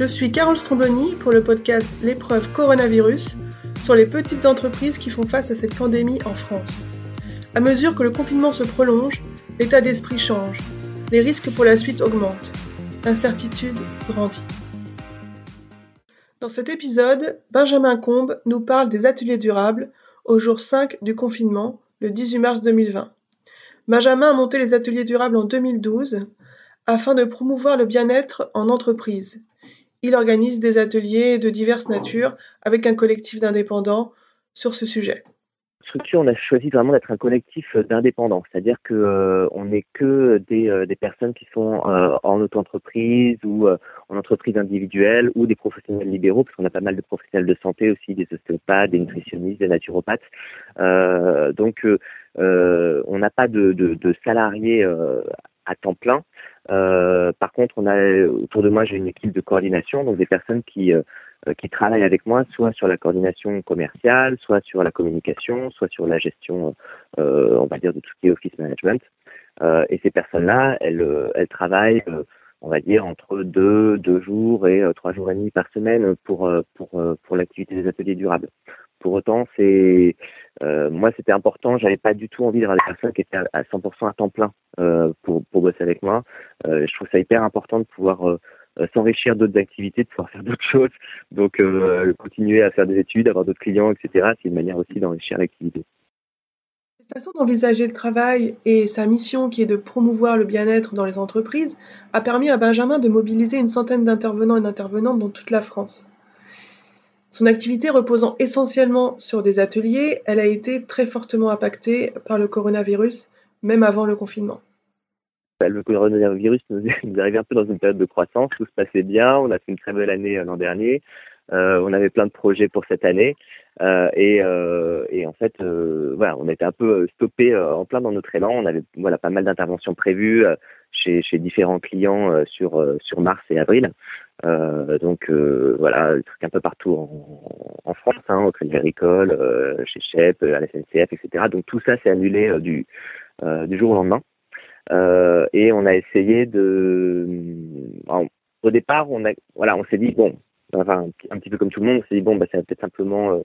Je suis Carole Stromboni pour le podcast L'épreuve coronavirus sur les petites entreprises qui font face à cette pandémie en France. À mesure que le confinement se prolonge, l'état d'esprit change, les risques pour la suite augmentent, l'incertitude grandit. Dans cet épisode, Benjamin Combe nous parle des ateliers durables au jour 5 du confinement, le 18 mars 2020. Benjamin a monté les ateliers durables en 2012 afin de promouvoir le bien-être en entreprise. Il organise des ateliers de diverses natures avec un collectif d'indépendants sur ce sujet structure, on a choisi vraiment d'être un collectif d'indépendants, c'est-à-dire que euh, on n'est que des, euh, des, personnes qui sont euh, en auto-entreprise ou en entreprise individuelle ou des professionnels libéraux, parce qu'on a pas mal de professionnels de santé aussi, des ostéopathes, des nutritionnistes, des naturopathes. donc, on n'a pas de, de salariés à temps plein. Euh, par contre, on a autour de moi, j'ai une équipe de coordination, donc des personnes qui euh, qui travaillent avec moi, soit sur la coordination commerciale, soit sur la communication, soit sur la gestion, euh, on va dire, de tout ce qui est office management. Euh, et ces personnes-là, elles travaillent, on va dire, entre deux, deux jours et trois jours et demi par semaine pour pour pour l'activité des ateliers durables. Pour autant, c'est euh, moi c'était important. J'avais pas du tout envie d'avoir des personnes qui étaient à 100% à temps plein euh, pour pour bosser avec moi. Euh, je trouve ça hyper important de pouvoir euh, s'enrichir d'autres activités, de pouvoir faire d'autres choses. Donc euh, continuer à faire des études, avoir d'autres clients, etc. C'est une manière aussi d'enrichir l'activité. Façon d'envisager le travail et sa mission qui est de promouvoir le bien-être dans les entreprises a permis à Benjamin de mobiliser une centaine d'intervenants et d'intervenantes dans toute la France. Son activité reposant essentiellement sur des ateliers, elle a été très fortement impactée par le coronavirus, même avant le confinement. Bah, le coronavirus nous est arrivé un peu dans une période de croissance, tout se passait bien, on a fait une très belle année euh, l'an dernier, on avait plein de projets pour cette année. Euh, et, euh, et, en fait euh, voilà on était un peu stoppé euh, en plein dans notre élan. On avait voilà pas mal d'interventions prévues chez, chez différents clients sur sur mars et avril. Donc voilà des trucs un peu partout en, en France hein, au Crédit Agricole chez Shep à la SNCF etc donc tout ça s'est annulé du du jour au lendemain. Et on a essayé de au départ on a voilà on s'est dit bon enfin un petit peu comme tout le monde, on s'est dit bon bah ça va peut-être simplement euh,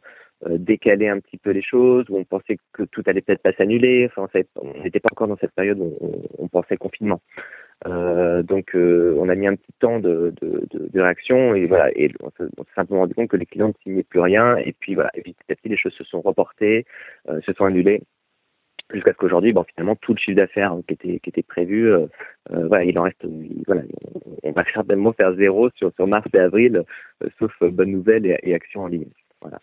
euh, décaler un petit peu les choses, ou on pensait que tout allait peut-être pas s'annuler. Enfin, on n'était pas encore dans cette période où on, pensait confinement. Euh, donc, euh, on a mis un petit temps de, de, de, réaction et voilà. Et on s'est simplement rendu compte que les clients ne signaient plus rien. Et puis voilà. Et petit à petit, les choses se sont reportées, se sont annulées jusqu'à ce qu'aujourd'hui, bon, finalement, tout le chiffre d'affaires qui était qui était prévu, euh, euh, voilà, il en reste, voilà, on, va certainement faire zéro sur sur mars et avril, euh, sauf bonnes nouvelles et, actions en ligne. Voilà.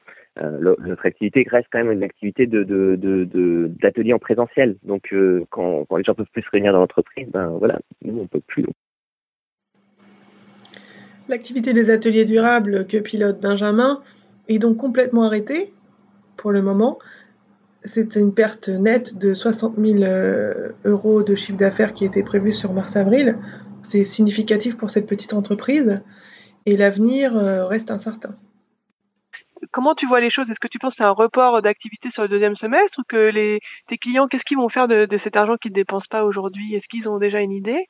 notre activité reste quand même une activité de de de d'atelier en présentiel. Donc quand quand les gens peuvent plus se réunir dans l'entreprise, ben voilà, nous on peut plus. L'activité des ateliers durables que pilote Benjamin est donc complètement arrêtée pour le moment c'est une perte nette de 60 000 euh, euros de chiffre d'affaires qui était prévu sur mars-avril. C'est significatif pour cette petite entreprise et l'avenir euh, reste incertain. Comment tu vois les choses? Est-ce que tu penses c'est un report d'activité sur le deuxième semestre ou que les, tes clients, qu'est-ce qu'ils vont faire de, de cet argent qu'ils ne dépensent pas aujourd'hui? Est-ce qu'ils ont déjà une idée?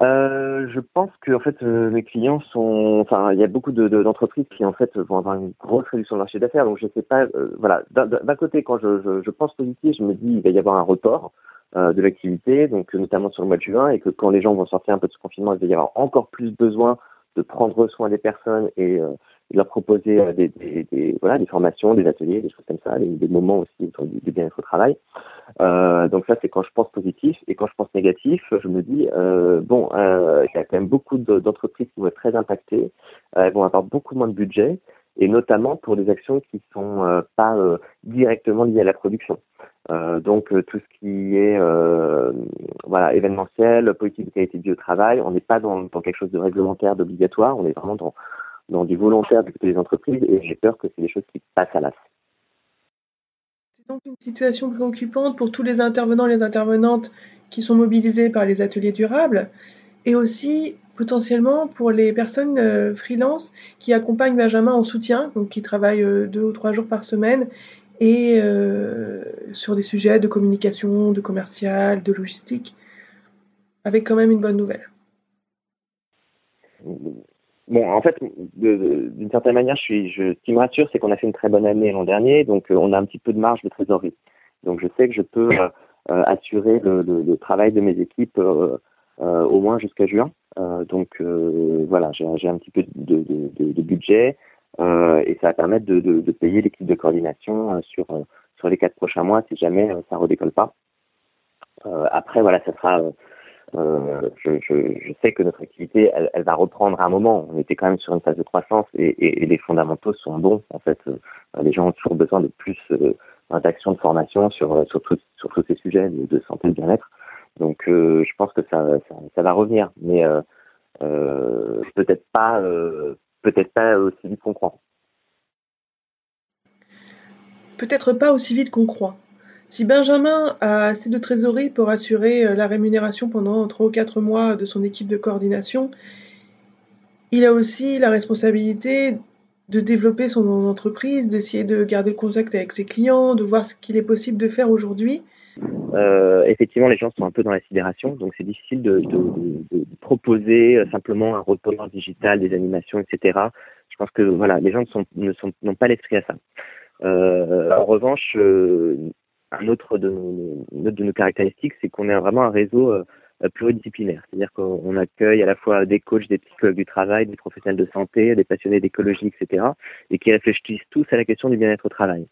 Euh, je pense que en fait euh, mes clients sont, enfin il y a beaucoup d'entreprises de, qui en fait vont avoir une grosse réduction de marché d'affaires. Donc je sais pas, euh, voilà. D'un côté, quand je, je, je, pense positif, je me dis il va y avoir un report euh, de l'activité, donc notamment sur le mois de juin, et que quand les gens vont sortir un peu de ce confinement, il va y avoir encore plus besoin de prendre soin des personnes et de leur proposer euh, des, des, des, voilà, des formations, des ateliers, des choses comme ça, des, des moments aussi de bien-être au travail. Euh, donc ça, c'est quand je pense positif. Et quand je pense négatif, je me dis, euh, bon, euh, il y a quand même beaucoup d'entreprises qui vont être très impactées. Euh, elles vont avoir beaucoup moins de budget, et notamment pour des actions qui sont euh, pas directement liées à la production. donc tout ce qui est voilà événementiel, politique de qualité de vie au travail, on n'est pas dans, dans quelque chose de réglementaire, d'obligatoire, on est vraiment dans dans du volontaire du côté des entreprises et j'ai peur que c'est des choses qui passent à l'as. C'est donc une situation préoccupante pour tous les intervenants et les intervenantes qui sont mobilisés par les ateliers durables et aussi potentiellement pour les personnes euh, freelance qui accompagnent Benjamin en soutien, donc qui travaillent euh, deux ou trois jours par semaine et euh, sur des sujets de communication, de commercial, de logistique, avec quand même une bonne nouvelle Bon, en fait, d'une certaine manière, je suis, je, ce qui me rassure, c'est qu'on a fait une très bonne année l'an dernier, donc on a un petit peu de marge de trésorerie. Donc je sais que je peux assurer le, le, le, travail de mes équipes au moins jusqu'à juin. donc voilà, j'ai un petit peu de, de, de budget. Euh, et ça va permettre de, de, de payer l'équipe de coordination euh, sur euh, sur les quatre prochains mois si jamais ça redécolle pas. après voilà, ça sera euh, je, sais que notre activité, elle, va reprendre à un moment. On était quand même sur une phase de croissance et, les fondamentaux sont bons. En fait, les gens ont toujours besoin de plus euh, d'actions de formation sur tous ces sujets de, santé et de bien-être. Donc, je pense que ça, ça, ça, va revenir, mais peut-être pas peut-être pas aussi vite qu'on croit. Peut-être pas aussi vite qu'on croit. Si Benjamin a assez de trésorerie pour assurer euh, la rémunération pendant 3 ou 4 mois de son équipe de coordination, il a aussi la responsabilité de développer son entreprise, d'essayer de garder le contact avec ses clients, de voir ce qu'il est possible de faire aujourd'hui euh, effectivement, les gens sont un peu dans la sidération, donc c'est difficile de, proposer euh, simplement un reportage digital, des animations, etc. Je pense que voilà, les gens ne sont n'ont pas l'esprit à ça. En revanche, un autre de, une autre de nos caractéristiques, c'est qu'on est vraiment un réseau euh, euh, pluridisciplinaire. C'est-à-dire qu'on accueille à la fois des coachs, des psychologues du travail, des professionnels de santé, des passionnés d'écologie, etc., et qui réfléchissent tous à la question du bien-être au travail.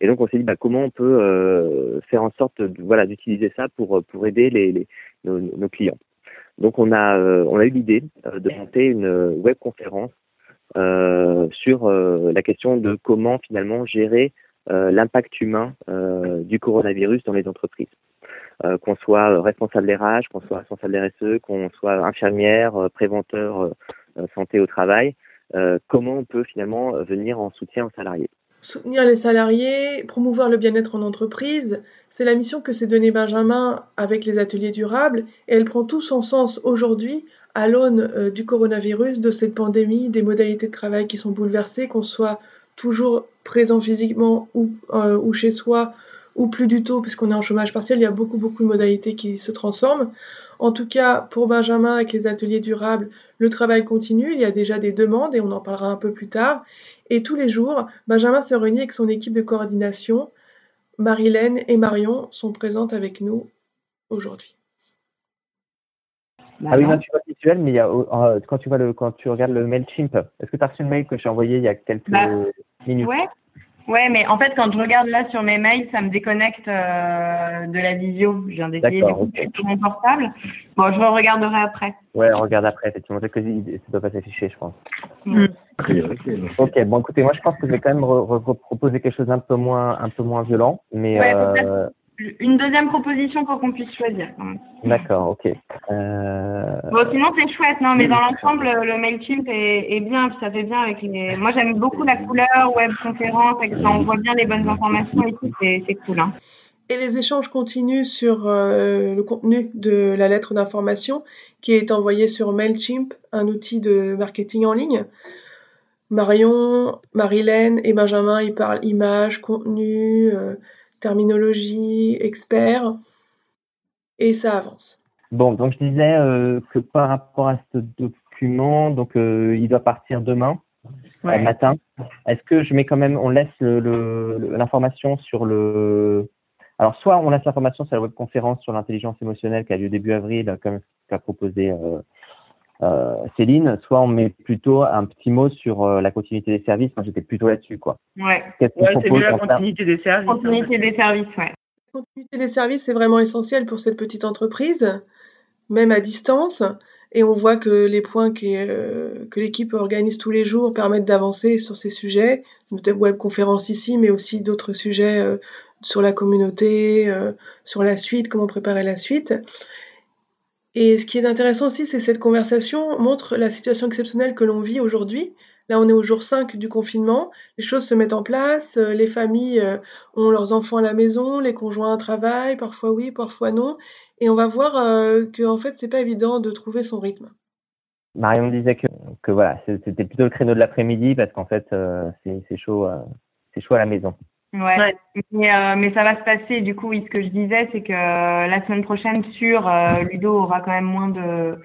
Et donc on s'est dit bah, comment on peut euh, faire en sorte voilà d'utiliser ça pour pour aider les, les nos, nos, clients. Donc on a euh, on a eu l'idée de monter une web conférence sur la question de comment finalement gérer l'impact humain du coronavirus dans les entreprises. Euh, qu'on soit responsable RH, qu'on soit responsable RSE, qu'on soit infirmière, euh, préventeur euh, santé au travail, comment on peut finalement venir en soutien aux salariés? Soutenir les salariés, promouvoir le bien-être en entreprise, c'est la mission que s'est donnée Benjamin avec les ateliers durables et elle prend tout son sens aujourd'hui à l'aune du coronavirus, de cette pandémie, des modalités de travail qui sont bouleversées, qu'on soit toujours présent physiquement ou, ou chez soi ou plus du tout, puisqu'on est en chômage partiel, il y a beaucoup, beaucoup de modalités qui se transforment. En tout cas, pour Benjamin, avec les ateliers durables, le travail continue, il y a déjà des demandes et on en parlera un peu plus tard. Et tous les jours, Benjamin se réunit avec son équipe de coordination. Marilène et Marion sont présentes avec nous aujourd'hui. Ah oui, non, tu vois visuel, mais il y a, euh, quand, tu vois le, quand tu regardes le MailChimp, est-ce que tu as reçu le mail que j'ai envoyé il y a quelques bah, minutes? Ouais, Ouais, mais en fait, quand je regarde là sur mes mails, ça me déconnecte euh, de la visio. Je viens d'essayer coup sur mon portable. Bon, je regarderai après. Ouais, on regarde après, effectivement. Que ça doit pas s'afficher, je pense. Mm. Ok, bon, écoutez, moi, je pense que je vais quand même proposer quelque chose d'un peu moins, un peu moins violent, mais. Ouais, euh, une deuxième proposition pour qu'on puisse choisir. D'accord, ok. Euh... Bon, sinon c'est chouette, non, mais dans l'ensemble, le Mailchimp est, est bien, puis ça fait bien avec les. Moi, j'aime beaucoup la couleur web conférence, avec ça, on voit bien les bonnes informations et tout, c'est cool. Hein. Et les échanges continuent sur euh, le contenu de la lettre d'information qui est envoyée sur Mailchimp, un outil de marketing en ligne. Marion, Marilène et Benjamin, ils parlent images, contenu, euh, terminologie, expert, et ça avance. Bon, donc je disais euh, que par rapport à ce document, donc euh, il doit partir demain matin. Est-ce que je mets quand même, on laisse l'information le, sur le, alors soit on laisse l'information sur la webconférence sur l'intelligence émotionnelle qui a lieu début avril, comme qu'a proposé euh, euh, Céline, soit on met plutôt un petit mot sur euh, la continuité des services. Moi, j'étais plutôt là-dessus, quoi. Ouais. ouais c'est mieux la continuité des services. Continuité des services, ouais. La continuité des services, c'est vraiment essentiel pour cette petite entreprise, même à distance. Et on voit que les points euh, que l'équipe organise tous les jours permettent d'avancer sur ces sujets, web webconférence ici, mais aussi d'autres sujets euh, sur la communauté, sur la suite, comment préparer la suite. Et ce qui est intéressant aussi, c'est cette conversation montre la situation exceptionnelle que l'on vit aujourd'hui. Là, on est au jour 5 du confinement, les choses se mettent en place, euh, les familles euh, ont leurs enfants à la maison, les conjoints travaillent, parfois oui, parfois non, et on va voir euh, que en fait, c'est pas évident de trouver son rythme. Marion disait que, que voilà, c'était plutôt le créneau de l'après-midi parce qu'en fait, c'est chaud, c'est chaud à la maison. Ouais. Mais, euh, mais ça va se passer. Du coup, oui, ce que je disais, c'est que euh, la semaine prochaine, sur euh, Ludo aura quand même moins de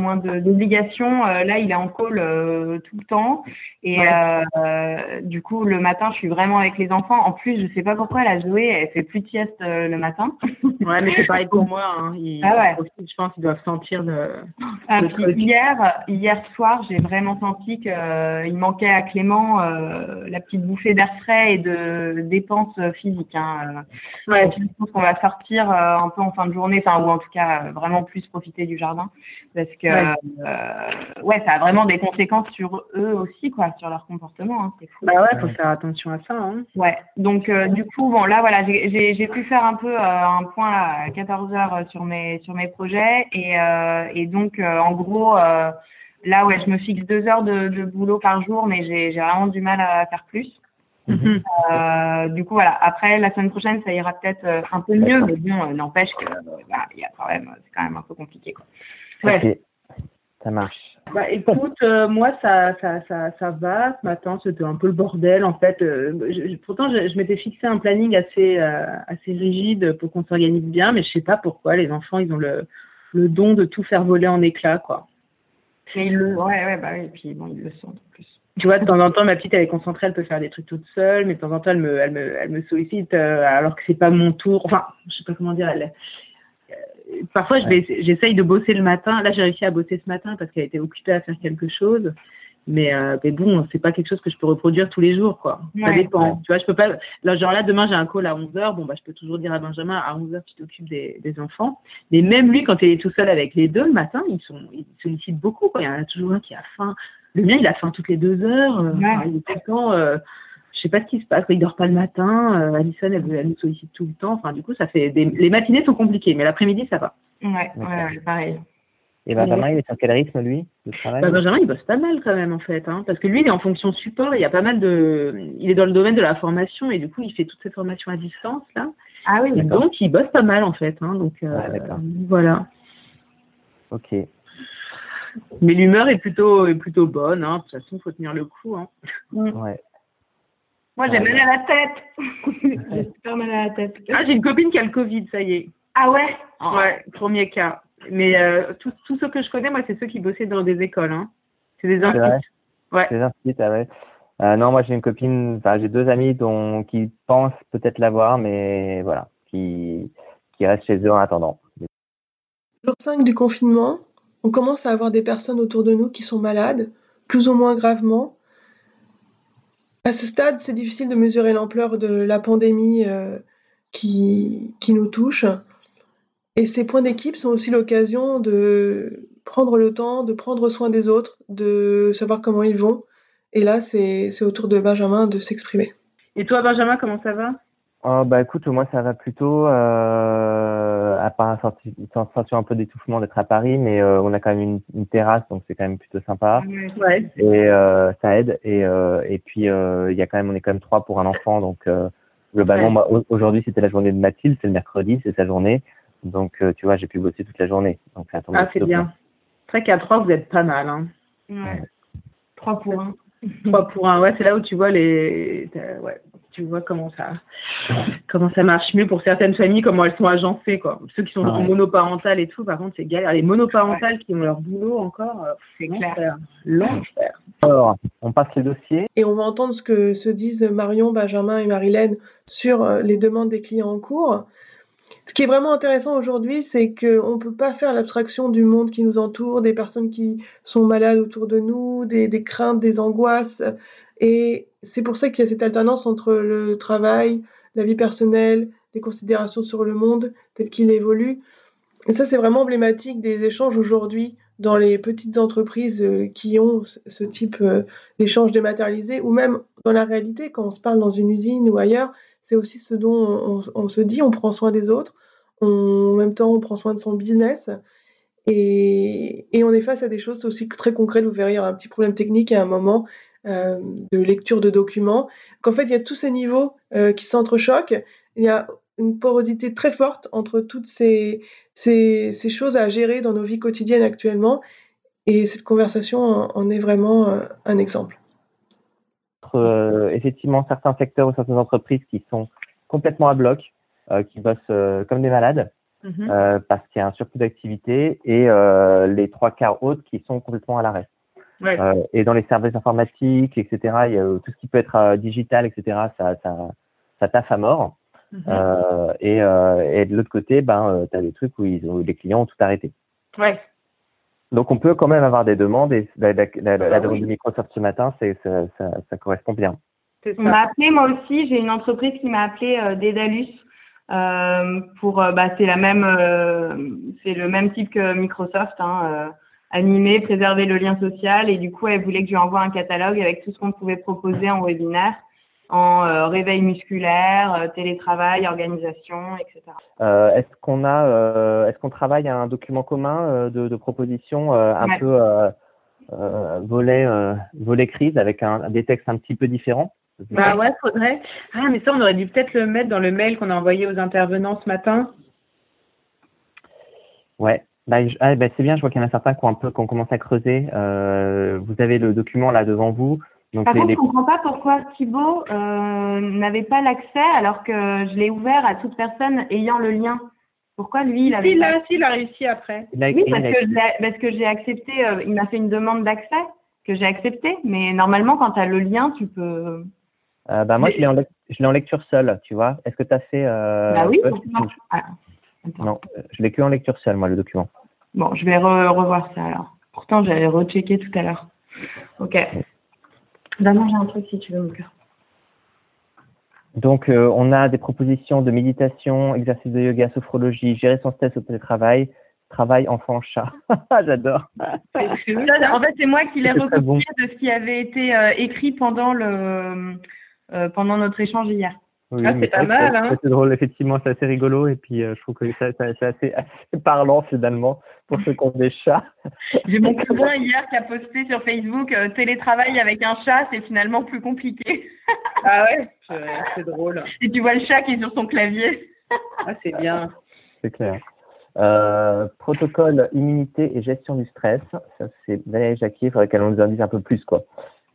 moins d'obligations. Euh, là, il est en call euh, tout le temps. Et euh, du coup, le matin, je suis vraiment avec les enfants. En plus, je sais pas pourquoi la Zoé, elle fait plus de sieste le matin. ouais, mais c'est pareil pour moi. Hein. ah ouais. je pense qu'ils doivent sentir le. Ah, hier, hier soir, j'ai vraiment senti qu'il manquait à Clément la petite bouffée d'air frais et de dépenses physiques. Hein. Ouais. Je pense qu'on va sortir un peu en fin de journée, enfin ou en tout cas vraiment plus profiter du jardin parce que ouais. Euh, ouais. ça a vraiment des conséquences sur eux aussi quoi sur leur comportement hein, c'est fou bah ouais faut faire attention à ça hein. ouais donc euh, du coup bon là voilà j'ai j'ai pu faire un peu euh, un point à 14 heures sur mes sur mes projets et et donc en gros là ouais je me fixe deux heures de, de boulot par jour mais j'ai j'ai vraiment du mal à faire plus Mhm. Euh, du coup, voilà. Après, la semaine prochaine, ça ira peut-être euh, un peu mieux, mais bon, euh, n'empêche que bah, il y a quand même, c'est quand même un peu compliqué, quoi. Ouais. Ça marche. Bah, écoute, moi, ça, ça, ça, ça va. Ce matin, c'était un peu le bordel, en fait. pourtant, je, je m'étais fixé un planning assez, assez rigide pour qu'on s'organise bien, mais je sais pas pourquoi les enfants, ils ont le, le don de tout faire voler en éclats, quoi. Et ils le, ouais, ouais, bah oui, et puis bon, ils le sont en plus tu vois, de temps en temps, ma petite, elle est concentrée, elle peut faire des trucs toute seule, mais de temps en temps, elle me, elle me, elle me sollicite euh, alors que c'est pas mon tour. Enfin, je sais pas comment dire. Elle, euh, parfois, je vais, j'essaye de bosser le matin. Là, j'ai réussi à bosser ce matin parce qu'elle était occupée à faire quelque chose. Mais, euh, mais bon, c'est pas quelque chose que je peux reproduire tous les jours, quoi. ça dépend. Tu vois, je peux pas. Là, genre là, demain, j'ai un call à 11 h Bon, bah, je peux toujours dire à Benjamin, à 11 h tu t'occupes des, des enfants. Mais même lui, quand il est tout seul avec les deux le matin, ils sont, ils sollicitent beaucoup, quoi. Il y en a toujours un qui a faim. Le mien, il a faim toutes les deux heures. Euh, il est tout le temps. Euh, je sais pas ce qui se passe. Il dort pas le matin. Euh, Alison, elle, elle, nous sollicite tout le temps. Enfin, du coup, ça fait. Des... Les matinées sont compliquées, mais l'après-midi, ça va. Ouais, ouais, pareil. Et Benjamin, il est sur quel rythme, lui, de travail bah, Benjamin, il bosse pas mal quand même, en fait. Hein, parce que lui, il est en fonction support. Il y a pas mal de. Il est dans le domaine de la formation et du coup, il fait toutes ses formations à distance, là. Ah oui, donc, il bosse pas mal, en fait. Hein, donc, euh, voilà. Ok. Mais l'humeur est plutôt, est plutôt bonne. Hein. De toute façon, il faut tenir le coup. Hein. Ouais. Moi, j'ai mal à la tête. j'ai super mal à la tête. Ah, j'ai une copine qui a le Covid, ça y est. Ah ouais? Ouais, premier cas. Mais euh, tous ceux que je connais, moi, c'est ceux qui bossaient dans des écoles. Hein. C'est des instituts. Ouais. C'est des instituts, ah ouais. Euh, non, moi j'ai une copine, enfin j'ai deux amis dont qui pensent peut-être l'avoir, mais voilà, qui qui restent chez eux en attendant. Jour 5 du confinement, on commence à avoir des personnes autour de nous qui sont malades, plus ou moins gravement. À ce stade, c'est difficile de mesurer l'ampleur de la pandémie euh, qui, qui nous touche. Et ces points d'équipe sont aussi l'occasion de prendre le temps, de prendre soin des autres, de savoir comment ils vont. Et là, c'est au tour de Benjamin de s'exprimer. Et toi, Benjamin, comment ça va? Oh, bah écoute, moi ça va plutôt, euh, à part une sensation un peu d'étouffement d'être à Paris, mais euh, on a quand même une, une terrasse, donc c'est quand même plutôt sympa. Ouais. Et euh, ça aide. Et, euh, et puis il y a quand même, on est quand même trois pour un enfant, donc globalement, aujourd'hui c'était la journée de Mathilde, c'est le mercredi, c'est sa journée, donc tu vois, j'ai pu bosser toute la journée. Donc ah c'est bien. C'est vrai qu'à trois vous êtes pas mal. Hein. Ouais. Trois pour un. Trois pour un, ouais, c'est là où tu vois les, ouais, tu vois comment ça comment ça marche mieux pour certaines familles, comment elles sont agencées quoi. Ceux qui sont en monoparental et tout, par contre c'est galère. Les monoparentales qui ont leur boulot encore, euh, c'est l'enfer, l'enfer. Alors, on passe les dossiers. Et on va entendre ce que se disent Marion, Benjamin et Marilène sur euh, les demandes des clients en cours. Ce qui est vraiment intéressant aujourd'hui, c'est qu'on ne peut pas faire l'abstraction du monde qui nous entoure, des personnes qui sont malades autour de nous, des, des craintes, des angoisses. Et c'est pour ça qu'il y a cette alternance entre le travail, la vie personnelle, les considérations sur le monde tel qu'il évolue. Et ça, c'est vraiment emblématique des échanges aujourd'hui dans les petites entreprises euh, qui ont ce type euh, d'échange dématérialisé, ou même dans la réalité, quand on se parle dans une usine ou ailleurs, c'est aussi ce dont on, se dit, on prend soin des autres, en même temps on prend soin de son business, et, et, on est face à des choses aussi très concrètes, vous verrez, il y a un petit problème technique à un moment, de lecture de documents, qu'en fait il y a tous ces niveaux euh, qui s'entrechoquent, il y a une porosité très forte entre toutes ces, ces, ces, choses à gérer dans nos vies quotidiennes actuellement, et cette conversation en, est vraiment euh, un exemple. effectivement, certains secteurs ou certaines entreprises qui sont complètement à bloc, qui bossent comme des malades, mhm. euh, parce qu'il y a un surplus d'activité et euh, les trois quarts autres qui sont complètement à l'arrêt. Ouais. Euh, et dans les services informatiques, etc., il y a tout ce qui peut être euh, digital, etc., ça, ça, ça taffe à mort. Mhm. Euh, et, euh, et de l'autre côté, ben, tu as des trucs où, ils, où les clients ont tout arrêté. Ouais. Donc on peut quand même avoir des demandes et la, la, la, la ah demande de Microsoft ce matin, c'est ça, ça, ça, correspond bien. On m'a appelé moi aussi, j'ai une entreprise qui m'a appelé euh, Dédalus euh, pour euh, bah c'est la même euh, c'est le même type que Microsoft hein, euh, animer, préserver le lien social et du coup elle voulait que je lui envoie un catalogue avec tout ce qu'on pouvait proposer en webinaire en euh, réveil musculaire, euh, télétravail, organisation, etc. Euh, est-ce qu'on a, euh, est-ce qu'on travaille à un document commun de, de propositions un ouais. peu volet volet crise avec un, des textes un petit peu différents? Bah ouais, faudrait. Ah mais ça on aurait dû peut-être le mettre dans le mail qu'on a envoyé aux intervenants ce matin. Ouais. Bah, ah, bah, c'est bien, je vois qu'il y en a certains qui ont un peu, qui ont commencé à creuser. vous avez le document là devant vous. Donc Par contre, les... je comprends pas pourquoi Thibaut euh, n'avait pas l'accès alors que je l'ai ouvert à toute personne ayant le lien. Pourquoi lui, il avait si, pas... il a réussi après. Il a, oui, parce, a... que parce que j'ai accepté, euh, il m'a fait une demande d'accès que j'ai accepté. Mais normalement, quand tu as le lien, tu peux... Euh, bah, moi, je l'ai en, je en lecture seule, tu vois. Est-ce que tu as fait... Euh, bah oui. Ah, non, je l'ai que en lecture seule, moi, le document. Bon, je vais re revoir ça alors. Pourtant, j'avais rechecké tout à l'heure. Ok. Va manger un truc si tu veux, mon cœur. Donc, euh, on a des propositions de méditation, exercice de yoga, sophrologie, gérer son stress au télétravail, travail enfant chat. J'adore. en fait, c'est moi qui l'ai recopié bon. de ce qui avait été euh, écrit pendant le euh, pendant notre échange hier. Oui, ah, c'est pas mal. Hein. C'est drôle, effectivement, c'est assez rigolo et puis euh, je trouve que c'est assez, assez, parlant finalement pour ceux qui ont des chats. J'ai mon cousin hier qui a posté sur Facebook euh, télétravail avec un chat, c'est finalement plus compliqué. ah ouais, c'est drôle. Et tu vois le chat qui est sur son clavier. ah, c'est bien. C'est clair. Euh, protocole immunité et gestion du stress, ça c'est Valérie Jacquier, il faudrait qu'elle nous en dise un peu plus quoi.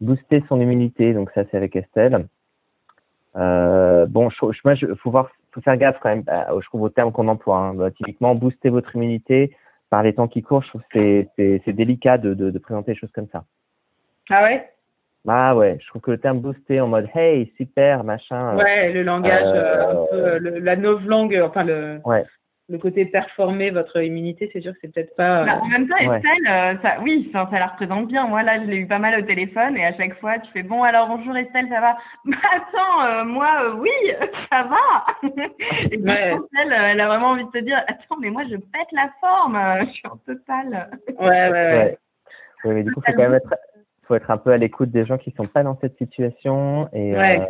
Booster son immunité, donc ça c'est avec Estelle. Euh, bon, je, moi, je, faut voir, faut faire gaffe quand même. Euh, je trouve au terme qu'on emploie. Hein. Bah, typiquement, booster votre immunité par les temps qui courent. Je trouve que c'est c'est délicat de, de, de présenter des choses comme ça. Ah ouais? Ah ouais, je trouve que le terme booster en mode hey super machin. Ouais, le langage, euh, un peu, le, la langue enfin le. Ouais le côté performer votre immunité, c'est sûr que c'est peut-être pas. Bah, en même temps, Estelle, ouais. euh, ça, oui, ça, ça, la représente bien. Moi, là, je l'ai eu pas mal au téléphone et à chaque fois, tu fais bon, alors bonjour Estelle, ça va? Bah attends, euh, moi, euh, oui, ça va. et ouais. Estelle, elle a vraiment envie de te dire, attends, mais moi, je pète la forme, je suis en total. ouais, ouais, ouais. ouais. mais du coup, faut quand même être, faut être un peu à l'écoute des gens qui sont pas dans cette situation et. Ouais.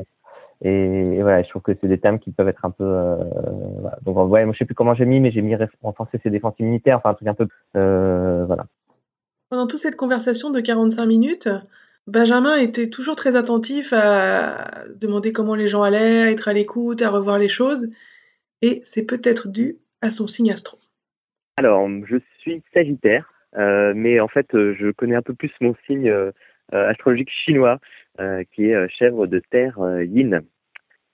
Et, et, voilà, je trouve que c'est des thèmes qui peuvent être un peu. Euh, voilà. Donc, ouais, moi, je sais plus comment j'ai mis, mais j'ai mis renforcer ses défenses immunitaires, enfin, un truc un peu. Euh, voilà. Pendant toute cette conversation de 45 minutes, Benjamin était toujours très attentif à demander comment les gens allaient, à être à l'écoute, à revoir les choses. Et c'est peut-être dû à son signe astro. Alors, je suis Sagittaire, euh, mais en fait, je connais un peu plus mon signe euh, astrologique chinois. Euh, qui est euh, chèvre de terre euh, yin.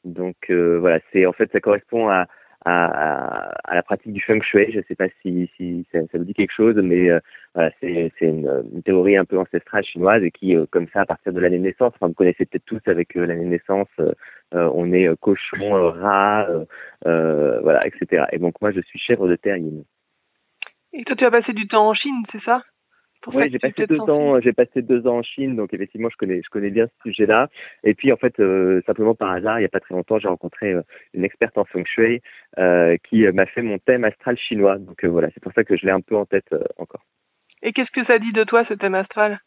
Donc voilà, c'est en fait ça correspond à, à, la pratique du feng shui. Je ne sais pas si, ça, ça, vous dit quelque chose, mais voilà, c'est une, théorie un peu ancestrale chinoise et qui, comme ça, à partir de l'année de naissance, enfin, vous connaissez peut-être tous avec l'année de naissance, on est cochon, rat, voilà, etc. Et donc moi, je suis chèvre de terre yin. Et toi, tu as passé du temps en Chine, c'est ça? Oui, j'ai passé deux ans. J'ai passé deux ans en Chine, donc effectivement, je connais, je connais bien ce sujet-là. Et puis, en fait, euh, simplement par hasard, il n'y a pas très longtemps, j'ai rencontré euh, une experte en feng shui euh, qui m'a fait mon thème astral chinois. Donc voilà, c'est pour ça que je l'ai un peu en tête encore. Et qu'est-ce que ça dit de toi, ce thème astral?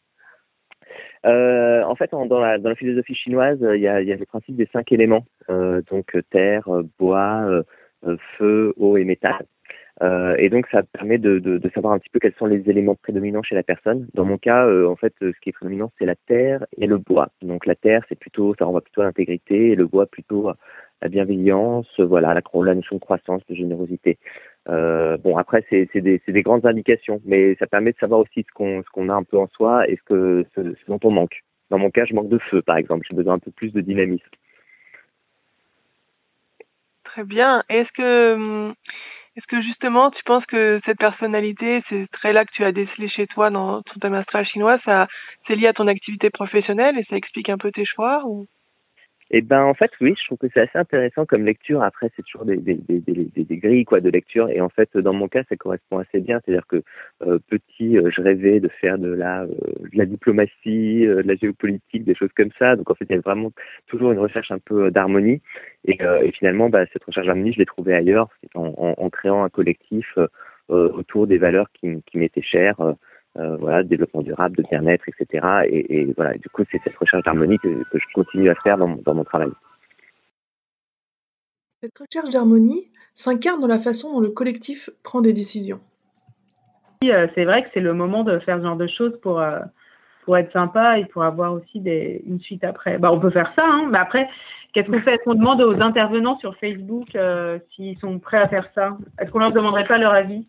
En fait, en, dans, la, dans la philosophie chinoise, il y a, y a le principe des cinq éléments, donc terre, bois, feu, eau et métal. Euh, et donc ça permet de, savoir un petit peu quels sont les éléments prédominants chez la personne. Dans mon cas, euh, en fait, ce qui est prédominant, c'est la terre et le bois. Donc la terre, c'est plutôt, ça renvoie plutôt à l'intégrité, et le bois plutôt à la bienveillance, voilà, la, notion de croissance, de générosité. Euh, bon, après, c'est des, des, grandes indications, mais ça permet de savoir aussi ce qu'on a un peu en soi et ce dont on manque. Dans mon cas, je manque de feu, par exemple. J'ai besoin un peu plus de dynamisme. Très bien. Est-ce que hum, Est-ce que justement, tu penses que cette personnalité, ces traits-là que tu as décelés chez toi dans ton thème chinois, ça, c'est lié à ton activité professionnelle et ça explique un peu tes choix ou? Eh ben en fait oui, je trouve que c'est assez intéressant comme lecture. Après c'est toujours des, des, des, des, des, grilles quoi de lecture et en fait dans mon cas ça correspond assez bien. C'est-à-dire que euh, petit euh, je rêvais de faire de la euh, de la diplomatie, de la géopolitique, des choses comme ça. Donc en fait il y a vraiment toujours une recherche un peu d'harmonie et, et, finalement bah, cette recherche d'harmonie je l'ai trouvée ailleurs en, en, en, créant un collectif autour des valeurs qui, qui m'étaient chères. Euh, voilà, développement durable, de bien-être, etc. Et, et, voilà, du coup, c'est cette recherche d'harmonie que, que, je continue à faire dans, dans mon travail. Cette recherche d'harmonie s'incarne dans la façon dont le collectif prend des décisions. Euh, c'est vrai que c'est le moment de faire ce genre de choses pour, euh, pour être sympa et pour avoir aussi des, une suite après. Bah, on peut faire ça, hein, mais après, qu'est-ce qu'on fait? Est-ce qu'on demande aux intervenants sur Facebook euh, s'ils sont prêts à faire ça? Est-ce qu'on leur demanderait pas leur avis?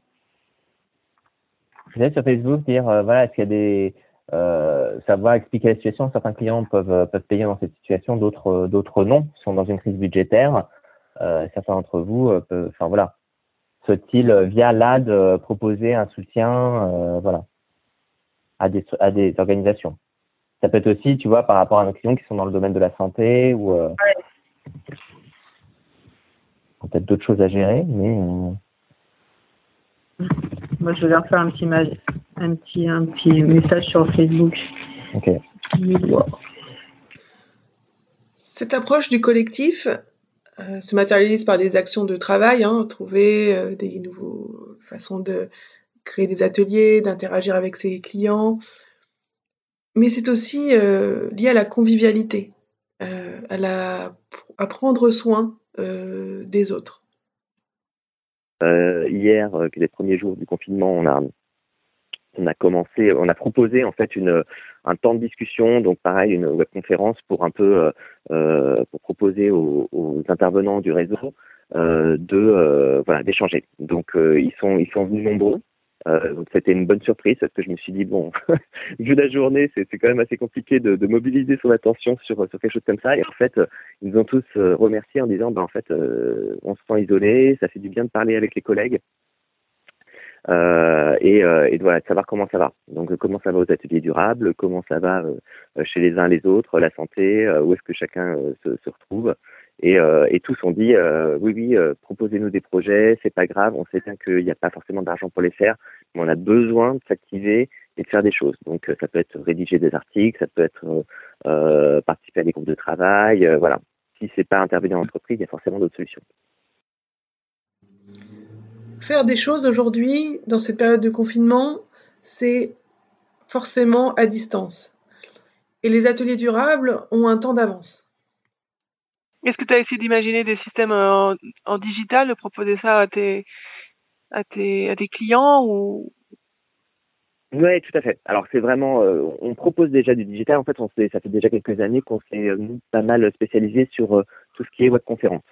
Sur Facebook dire euh, voilà est-ce qu'il y a des euh, savoir expliquer la situation. Certains clients peuvent euh, peuvent payer dans cette situation, d'autres d'autres non, sont dans une crise budgétaire. Euh, certains d'entre vous peuvent, enfin voilà, souhaitent-ils via l'AD proposer un soutien, voilà, à des à des organisations? Ça peut être aussi, tu vois, par rapport à nos clients qui sont dans le domaine de la santé ou ouais. peut-être d'autres choses à gérer, mais moi, je vais leur faire un petit, un petit, un petit message sur Facebook. Ok. Cette approche du collectif euh, se matérialise par des actions de travail, hein, trouver euh, des nouvelles façons de créer des ateliers, d'interagir avec ses clients. Mais c'est aussi euh, lié à la convivialité, à, la, à prendre soin des autres. Euh, hier, euh, qui est les premiers jours du confinement, on a on a commencé, on a proposé en fait une un temps de discussion, donc pareil une webconférence pour un peu euh, euh pour proposer aux, aux, intervenants du réseau euh, de euh, voilà d'échanger. Donc ils sont ils sont venus nombreux. Euh, donc c'était une bonne surprise parce que je me suis dit bon, vu la journée, c'est quand même assez compliqué de, mobiliser son attention sur sur quelque chose comme ça. Et en fait, ils nous ont tous euh, remercié en disant ben en fait, euh, on se sent isolé, ça fait du bien de parler avec les collègues. Euh, et, euh, et voilà, de savoir comment ça va. Donc comment ça va aux ateliers durables, comment ça va chez les uns les autres, la santé, où est-ce que chacun se, se, retrouve. Et, euh, et, tous ont dit euh, oui oui euh, proposez-nous des projets c'est pas grave on sait bien qu'il n'y a pas forcément d'argent pour les faire mais on a besoin de s'activer et de faire des choses. Donc ça peut être rédiger des articles ça peut être participer à des groupes de travail voilà. Si c'est pas intervenir en entreprise il y a forcément d'autres solutions. Faire des choses aujourd'hui dans cette période de confinement c'est forcément à distance. Et les ateliers durables ont un temps d'avance. Est-ce que tu as essayé d'imaginer des systèmes en, en, digital, de proposer ça à tes, à tes, clients ou? Oui, tout à fait. Alors c'est vraiment, euh, on propose déjà du digital. En fait, on ça fait déjà quelques années qu'on s'est euh, pas mal spécialisé sur euh, tout ce qui est webconférence.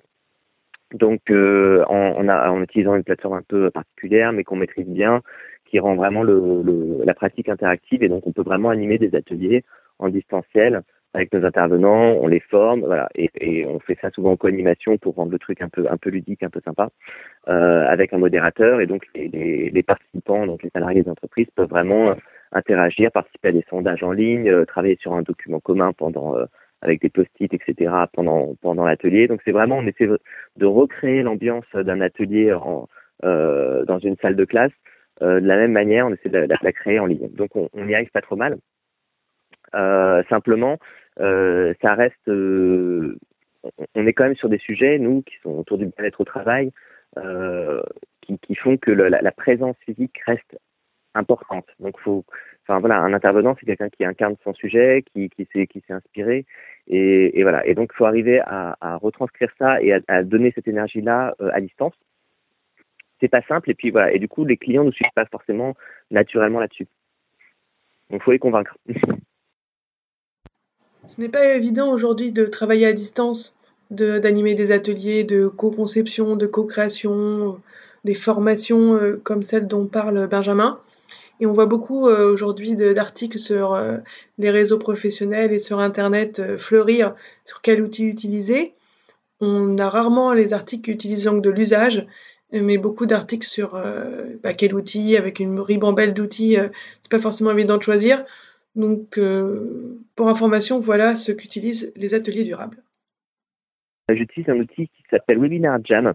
Donc, euh, en, a, en, utilisant une plateforme un peu particulière, mais qu'on maîtrise bien, qui rend vraiment le, la pratique interactive, et donc on peut vraiment animer des ateliers en distanciel avec nos intervenants, on les forme, voilà, et, et on fait ça souvent en co-animation pour rendre le truc un peu un peu ludique, un peu sympa, euh, avec un modérateur, et donc les, les, les participants, donc les salariés des entreprises peuvent vraiment euh, interagir, participer à des sondages en ligne, euh, travailler sur un document commun pendant euh, avec des post-it, etc. pendant pendant l'atelier. Donc c'est vraiment on essaie de recréer l'ambiance d'un atelier en, dans une salle de classe. de la même manière, on essaie de la, de la créer en ligne. Donc on, on y arrive pas trop mal. simplement, euh, ça reste, euh, on est quand même sur des sujets, nous, qui sont autour du bien-être au travail, euh, qui, qui, font que la, la, présence physique reste importante. Donc, faut, enfin voilà, un intervenant, c'est quelqu'un qui incarne son sujet, qui, qui s'est, qui s'est inspiré, et, et, voilà. Et donc, faut arriver à, à, retranscrire ça et à, à donner cette énergie-là euh, à distance. C'est pas simple, et puis voilà. Et du coup, les clients ne suivent pas forcément naturellement là-dessus. Donc, faut les convaincre. Ce n'est pas évident aujourd'hui de travailler à distance, d'animer des ateliers de co-conception, de co-création, des formations euh, comme celle dont parle Benjamin. Et on voit beaucoup euh, aujourd'hui d'articles sur euh, les réseaux professionnels et sur Internet fleurir sur quel outil utiliser. On a rarement les articles qui utilisent l'angle de l'usage mais beaucoup d'articles sur bah, quel outil, avec une ribambelle d'outils, c'est pas forcément évident de choisir. Donc, euh, pour information, voilà ce qu'utilisent les ateliers durables. J'utilise un outil qui s'appelle Webinar Jam,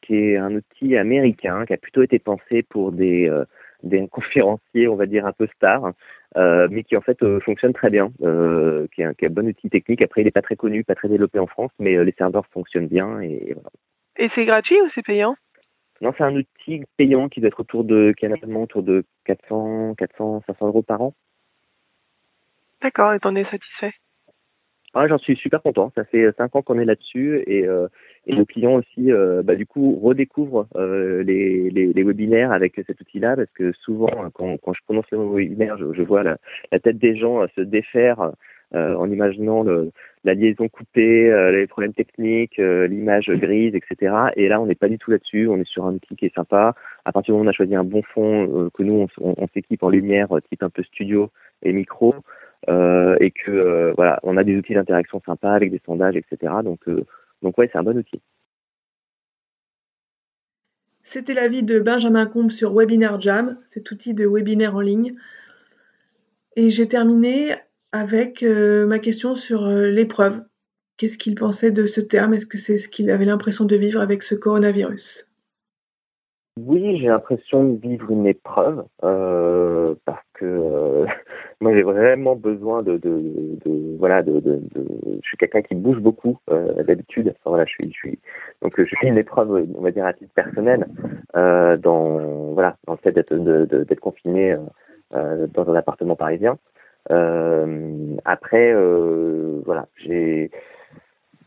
qui est un outil américain qui a plutôt été pensé pour des, des conférenciers, on va dire un peu stars, mais qui en fait fonctionne très bien, qui, est un, qui est un bon outil technique. Après, il n'est pas très connu, pas très développé en France, mais les serveurs fonctionnent bien et voilà. Et c'est gratuit ou c'est payant? Non, c'est un outil payant qui doit être autour de, qui autour de 400, 400, 500 euros par an. D'accord, et t'en es satisfait? Ah, J'en suis super content. Ça fait 5 ans qu'on est là-dessus et, euh, et nos clients aussi, euh, bah, du coup, redécouvrent euh, les, les, les, webinaires avec cet outil-là parce que souvent, quand, quand je prononce le mot webinaire, je, je vois la, la, tête des gens se défaire euh, en imaginant le, la liaison coupée, euh, les problèmes techniques, euh, l'image grise, etc. Et là, on n'est pas du tout là-dessus. On est sur un outil qui est sympa. À partir du moment où on a choisi un bon fond, que nous, on, on, s'équipe en lumière, type un peu studio et micro, et que voilà, on a des outils d'interaction sympas avec des sondages, etc. Donc, donc ouais, c'est un bon outil. C'était l'avis de Benjamin Combe sur Webinar Jam, cet outil de webinaire en ligne. Et j'ai terminé avec euh, ma question sur euh, l'épreuve. Qu'est-ce qu'il pensait de ce terme? Est-ce que c'est ce qu'il avait l'impression de vivre avec ce coronavirus? Oui, j'ai l'impression de vivre une épreuve euh, parce que moi j'ai vraiment besoin de, de, de voilà de, de, je suis quelqu'un qui bouge beaucoup d'habitude. Enfin, voilà, je suis, je suis donc je suis une épreuve on va dire à titre personnel dans voilà dans le fait d'être d'être confiné dans un appartement parisien. Euh, après, euh, voilà, j'ai,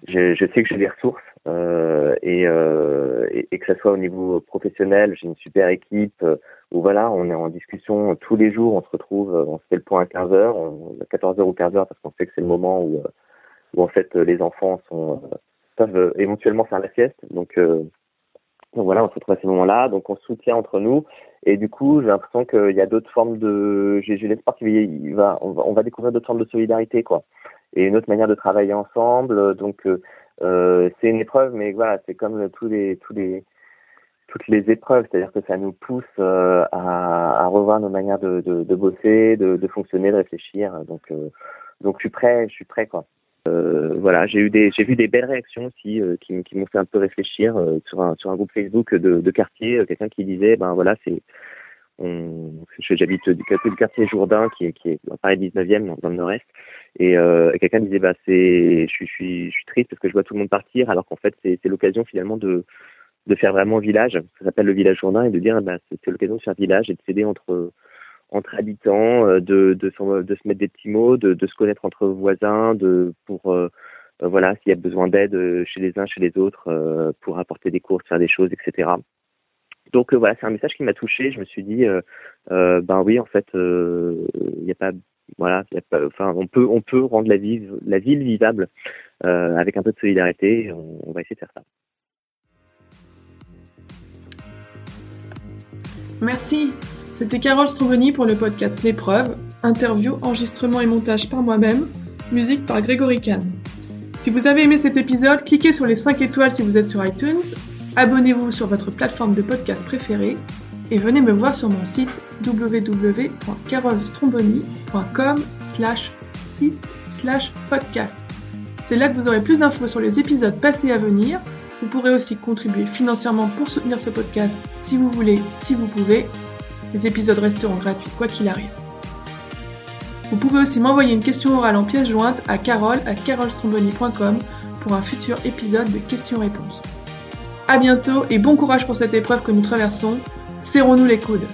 je, sais que j'ai des ressources euh, et, euh, et, que ce soit au niveau professionnel, j'ai une super équipe où voilà, on est en discussion tous les jours, on se retrouve, on se fait le point à 15 heures, à 14 heures ou 15 heures parce qu'on sait que c'est le moment où, où en fait les enfants sont peuvent éventuellement faire la sieste, donc donc voilà, on se retrouve à ces moments-là, donc on se soutient entre nous. Et du coup, j'ai l'impression qu'il y a d'autres formes de. J'ai l'espoir qu'il va, on va, on va découvrir d'autres formes de solidarité, quoi. Et une autre manière de travailler ensemble. Donc, euh, euh c'est une épreuve, mais voilà, c'est comme tous les, tous les, toutes les épreuves, c'est-à-dire que ça nous pousse euh, à, à, revoir nos manières de, de, de bosser, de, de, fonctionner, de réfléchir. Donc, euh, donc, je suis prêt, je suis prêt, quoi. Euh, voilà, j'ai eu des, j'ai vu des belles réactions aussi euh, qui, qui m'ont fait un peu réfléchir euh, sur un sur un groupe Facebook de, quartier, quelqu'un qui disait ben voilà c'est j'habite du côté du quartier Jourdain qui est qui est dans Paris 19e dans, le Nord-Est et, quelqu'un disait bah c'est je suis triste parce que je vois tout le monde partir alors qu'en fait c'est l'occasion finalement de faire vraiment village, ça s'appelle le village Jourdain et de dire bah c'est l'occasion de faire village et de s'aider entre habitants, euh, de, se mettre des petits mots, de, se connaître entre voisins, de pour euh, euh, voilà s'il y a besoin d'aide chez les uns, chez les autres, pour apporter des courses, faire des choses, etc. Donc voilà, c'est un message qui m'a touché. Je me suis dit, ben oui, en fait, il a pas, voilà, enfin, on peut, on peut rendre la ville, vivable avec un peu de solidarité. On, on va essayer de faire ça. Merci. C'était Carole Stromboni pour le podcast L'épreuve, interview, enregistrement et montage par moi-même, musique par Grégory Kahn. Si vous avez aimé cet épisode, cliquez sur les 5 étoiles si vous êtes sur iTunes, abonnez-vous sur votre plateforme de podcast préférée et venez me voir sur mon site www.carolstromboni.com slash site slash podcast. C'est là que vous aurez plus d'infos sur les épisodes passés à venir. Vous pourrez aussi contribuer financièrement pour soutenir ce podcast si vous voulez, si vous pouvez. Les épisodes resteront gratuits quoi qu'il arrive. Vous pouvez aussi m'envoyer une question orale en pièce jointe à carole à carolstromboni.com pour un futur épisode de questions-réponses. A bientôt et bon courage pour cette épreuve que nous traversons. Serrons-nous les coudes.